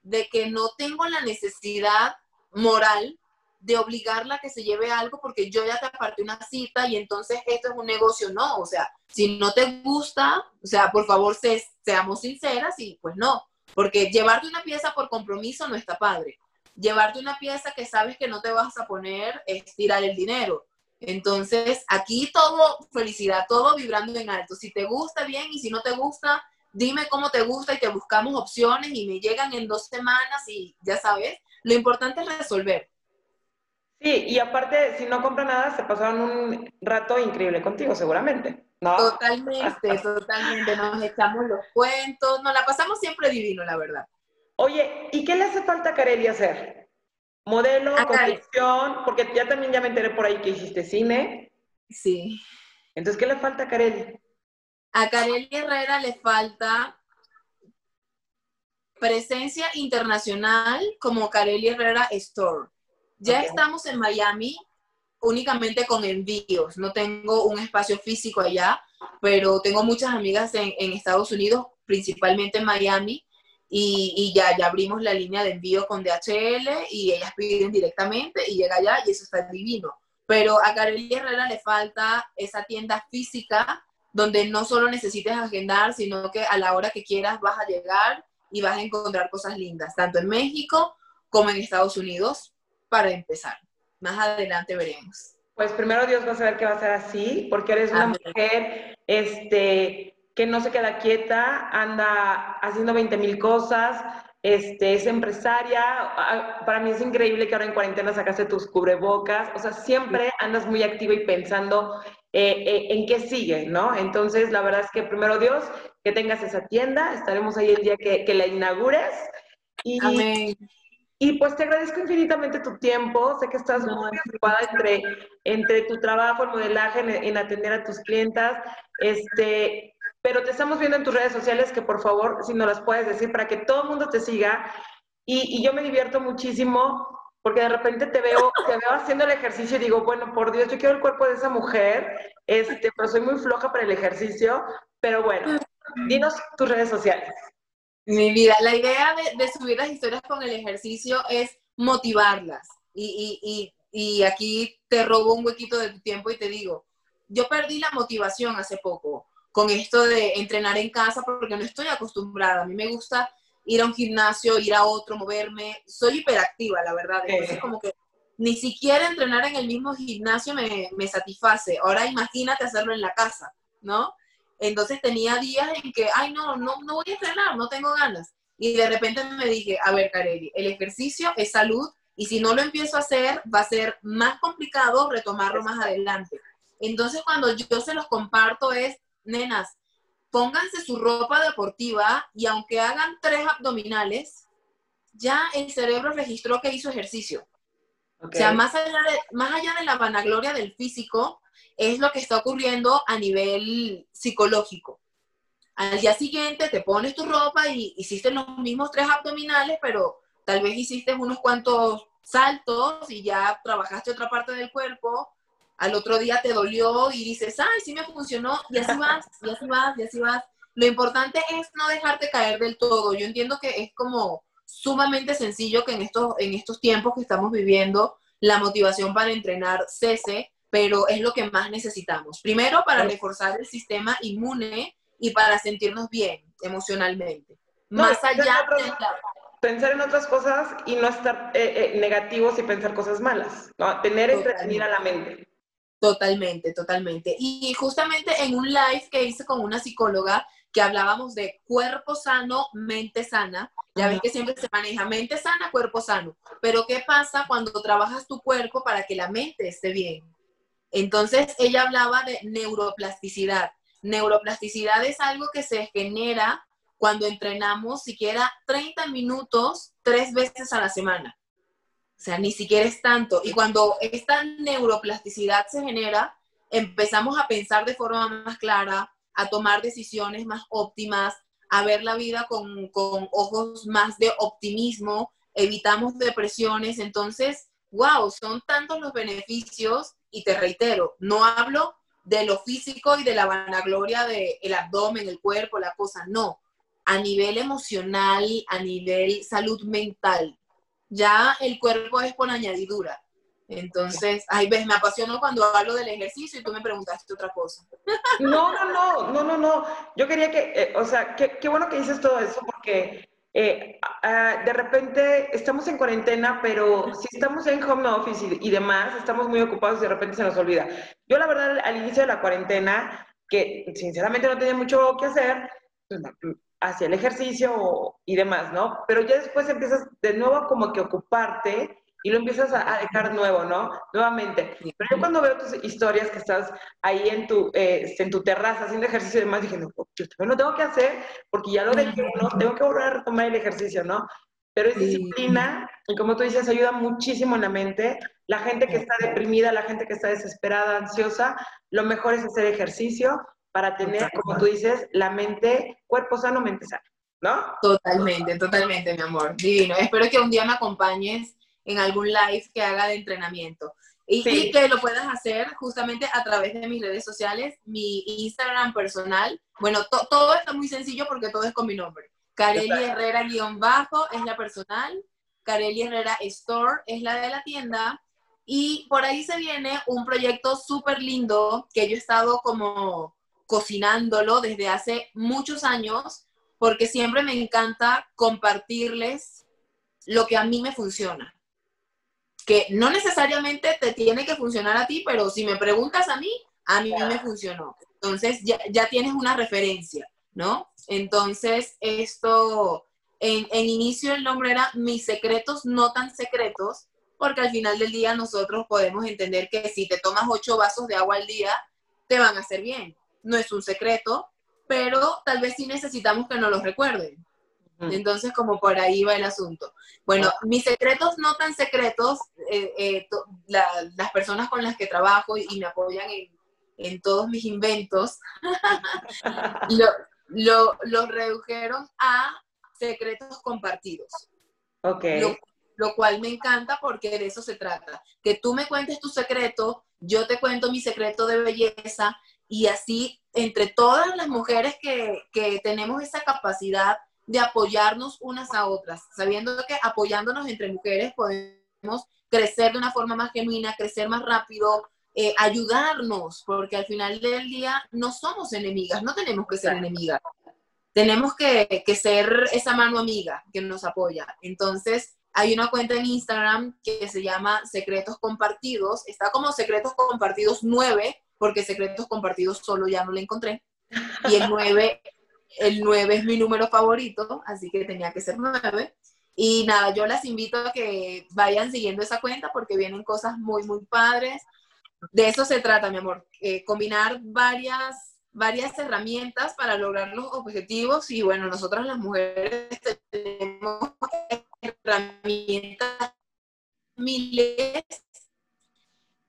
de que no tengo la necesidad moral de obligarla a que se lleve algo porque yo ya te aparté una cita y entonces esto es un negocio, no, o sea, si no te gusta, o sea, por favor seamos sinceras y pues no, porque llevarte una pieza por compromiso no está padre. Llevarte una pieza que sabes que no te vas a poner es tirar el dinero. Entonces, aquí todo felicidad, todo vibrando en alto. Si te gusta bien y si no te gusta, dime cómo te gusta y te buscamos opciones y me llegan en dos semanas y ya sabes, lo importante es resolver. Sí, y aparte, si no compra nada, se pasaron un rato increíble contigo, seguramente. ¿no? Totalmente, <laughs> totalmente. Nos echamos los cuentos, nos la pasamos siempre divino, la verdad. Oye, ¿y qué le hace falta a Kareli hacer? Modelo, conducción, porque ya también ya me enteré por ahí que hiciste cine. Sí. Entonces, ¿qué le falta a Carelli? A Carelli Herrera le falta presencia internacional como Carelli Herrera Store. Ya estamos en Miami únicamente con envíos, no tengo un espacio físico allá, pero tengo muchas amigas en, Estados Unidos, principalmente en Miami, y, ya, ya abrimos la línea de envío con DHL y ellas piden directamente y llega allá y eso está divino. Pero a Carelli Herrera le falta esa tienda física donde no solo necesites agendar, sino que a la hora que quieras vas a llegar y vas a encontrar cosas lindas, tanto en México como en Estados Unidos, para empezar. Más adelante veremos. Pues primero Dios va a saber que va a ser así, porque eres una mujer este, que no se queda quieta, anda haciendo 20 mil cosas, este, es empresaria. Ah, para mí es increíble que ahora en cuarentena sacaste tus cubrebocas. O sea, siempre andas muy activa y pensando eh, eh, en qué sigue, ¿no? Entonces, la verdad es que primero Dios, que tengas esa tienda, estaremos ahí el día que, la inaugures. Y, Amén. Y pues te agradezco infinitamente tu tiempo, sé que estás muy ocupada entre, entre tu trabajo, el modelaje, en, atender a tus clientas, este, pero te estamos viendo en tus redes sociales que por favor, si nos las puedes decir, para que todo el mundo te siga. Y, y yo me divierto muchísimo porque de repente te veo, te veo haciendo el ejercicio y digo, bueno, por Dios, yo quiero el cuerpo de esa mujer, este, pero soy muy floja para el ejercicio, pero bueno, dinos tus redes sociales. Mi vida, la idea de, subir las historias con el ejercicio es motivarlas. Y, y, y, aquí te robo un huequito de tu tiempo y te digo, yo perdí la motivación hace poco con esto de entrenar en casa porque no estoy acostumbrada. A mí me gusta ir a un gimnasio, ir a otro, moverme. Soy hiperactiva, la verdad. Entonces, como que ni siquiera entrenar en el mismo gimnasio me, me satisface. Ahora imagínate hacerlo en la casa, ¿no? Entonces tenía días en que, ay, no, no, no voy a entrenar, no tengo ganas. Y de repente me dije, a ver, Carelli, el ejercicio es salud y si no lo empiezo a hacer, va a ser más complicado retomarlo más adelante. Entonces cuando yo se los comparto es, nenas, pónganse su ropa deportiva y aunque hagan tres abdominales, ya el cerebro registró que hizo ejercicio. O sea, más allá, de, más allá de la vanagloria del físico, es lo que está ocurriendo a nivel psicológico. Al día siguiente te pones tu ropa y hiciste los mismos tres abdominales, pero tal vez hiciste unos cuantos saltos y ya trabajaste otra parte del cuerpo. Al otro día te dolió y dices, ay, sí me funcionó, y así vas, y así vas, y así vas. Lo importante es no dejarte caer del todo. Yo entiendo que es como sumamente sencillo que en estos, en estos tiempos que estamos viviendo, la motivación para entrenar cese, pero es lo que más necesitamos. Primero, para reforzar el sistema inmune y para sentirnos bien emocionalmente. más allá de Pensar en otras cosas y no estar eh, eh, negativos y pensar cosas malas. ¿no? Tener entretenir a la mente. Totalmente, totalmente. Y justamente en un live que hice con una psicóloga que hablábamos de cuerpo sano, mente sana. Ya ves que siempre se maneja mente sana, cuerpo sano. Pero ¿qué pasa cuando trabajas tu cuerpo para que la mente esté bien? Entonces, ella hablaba de neuroplasticidad. Neuroplasticidad es algo que se genera cuando entrenamos siquiera 30 minutos tres veces a la semana. O sea, ni siquiera es tanto. Y cuando esta neuroplasticidad se genera, empezamos a pensar de forma más clara, a tomar decisiones más óptimas, a ver la vida con, con ojos más de optimismo, evitamos depresiones. Entonces, wow, son tantos los beneficios y te reitero, no hablo de lo físico y de la vanagloria del abdomen, el cuerpo, la cosa, no. A nivel emocional, a nivel salud mental. Ya el cuerpo es por añadidura. Entonces, ay, ves, me apasionó cuando hablo del ejercicio y tú me preguntaste otra cosa. No, no, no, no, no, no. Yo quería que, eh, o sea, qué bueno que dices todo eso porque eh, de repente estamos en cuarentena, pero si estamos en home office y, demás, estamos muy ocupados y de repente se nos olvida. Yo la verdad al inicio de la cuarentena, que sinceramente no tenía mucho que hacer, pues, hacía el ejercicio y demás, ¿no? Pero ya después empiezas de nuevo como que ocuparte y lo empiezas a, dejar nuevo, ¿no? Nuevamente. Pero yo cuando veo tus historias que estás ahí en tu, eh, en tu terraza haciendo ejercicio y demás, dije, no, yo no tengo que hacer porque ya lo dejé, ¿no? Tengo que volver a retomar el ejercicio, ¿no? pero es disciplina y como tú dices, ayuda muchísimo en la mente. La gente que está deprimida, la gente que está desesperada, ansiosa, lo mejor es hacer ejercicio para tener, como tú dices, la mente, cuerpo sano, mente sana, ¿no? Totalmente, totalmente, mi amor. Divino. Espero que un día me acompañes en algún live que haga de entrenamiento. Y, que lo puedas hacer justamente a través de mis redes sociales, mi Instagram personal. Bueno, todo está muy sencillo porque todo es con mi nombre. Carely Herrera guion bajo es la personal. Carely Herrera Store es la de la tienda. Y por ahí se viene un proyecto súper lindo que yo he estado como cocinándolo desde hace muchos años porque siempre me encanta compartirles lo que a mí me funciona que no necesariamente te tiene que funcionar a ti, pero si me preguntas a mí, a mí me funcionó. Entonces ya, ya, tienes una referencia, ¿no? Entonces esto, en, en inicio el nombre era Mis secretos no tan secretos, porque al final del día nosotros podemos entender que si te tomas ocho vasos de agua al día, te van a hacer bien. No es un secreto, pero tal vez sí necesitamos que nos lo recuerden. Entonces, como por ahí va el asunto. Bueno, mis secretos no tan secretos, eh, eh, las personas con las que trabajo y, me apoyan en, todos mis inventos, <laughs> lo, los redujeron a secretos compartidos. Ok. Lo, cual me encanta porque de eso se trata. Que tú me cuentes tu secreto, yo te cuento mi secreto de belleza y así entre todas las mujeres que, que tenemos esa capacidad de apoyarnos unas a otras, sabiendo que apoyándonos entre mujeres podemos crecer de una forma más genuina, crecer más rápido, eh, ayudarnos, porque al final del día no somos enemigas, no tenemos que ser enemigas. Tenemos que, que ser esa mano amiga que nos apoya. Entonces, hay una cuenta en Instagram que se llama Secretos Compartidos. Está como Secretos Compartidos 9, porque Secretos Compartidos solo ya no la encontré. Y el <laughs> 9 el 9 es mi número favorito, así que tenía que ser 9. Y nada, yo las invito a que vayan siguiendo esa cuenta porque vienen cosas muy, muy padres. De eso se trata, mi amor, eh, combinar varias, varias herramientas para lograr los objetivos y bueno, nosotras las mujeres tenemos herramientas miles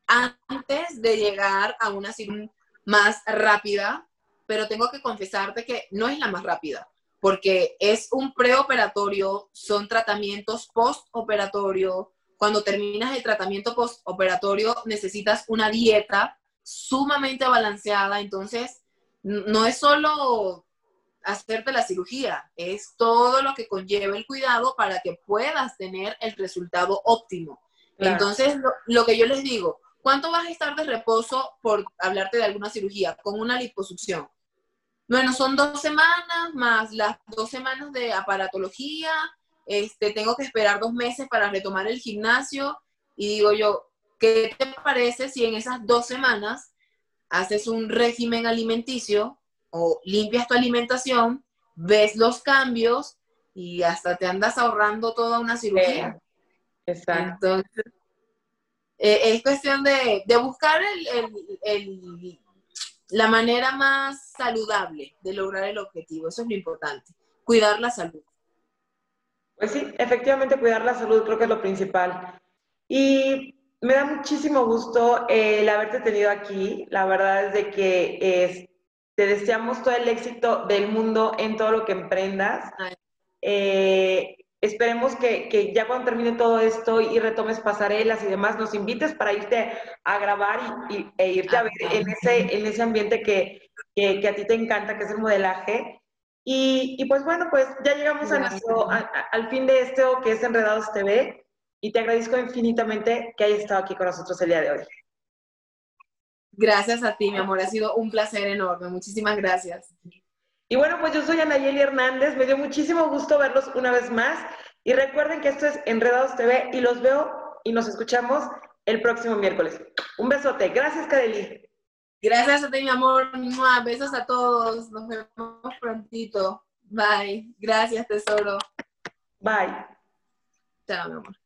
antes de llegar a una situación más rápida pero tengo que confesarte que no es la más rápida, porque es un preoperatorio, son tratamientos postoperatorio. Cuando terminas el tratamiento postoperatorio necesitas una dieta sumamente balanceada, entonces no es solo hacerte la cirugía, es todo lo que conlleva el cuidado para que puedas tener el resultado óptimo. Entonces, lo, lo, que yo les digo, ¿cuánto vas a estar de reposo por hablarte de alguna cirugía? Con una liposucción. Bueno, son dos semanas más las dos semanas de aparatología. Este, tengo que esperar dos meses para retomar el gimnasio. Y digo yo, ¿qué te parece si en esas dos semanas haces un régimen alimenticio o limpias tu alimentación, ves los cambios y hasta te andas ahorrando toda una cirugía? exacto. Entonces, eh, es cuestión de, buscar el la manera más saludable de lograr el objetivo. Eso es lo importante, cuidar la salud. Pues sí, efectivamente cuidar la salud creo que es lo principal. Y me da muchísimo gusto el haberte tenido aquí. La verdad es de que te deseamos todo el éxito del mundo en todo lo que emprendas. Eh, esperemos que, ya cuando termine todo esto y retomes pasarelas y demás, nos invites para irte a grabar y, e irte a ver en ese, en ese ambiente que, a ti te encanta, que es el modelaje. Y, pues bueno, pues ya llegamos a nuestro, al fin de esto que es Enredados TV y te agradezco infinitamente que hayas estado aquí con nosotros el día de hoy. Gracias a ti, mi amor, ha sido un placer enorme. Muchísimas gracias. Y bueno, pues yo soy Anayeli Hernández, me dio muchísimo gusto verlos una vez más. Y recuerden que esto es Enredados TV y los veo y nos escuchamos el próximo miércoles. Un besote. Gracias, Kadeli. Gracias a ti, mi amor. Besos a todos. Nos vemos prontito. Bye. Gracias, tesoro. Bye. Chao, mi amor.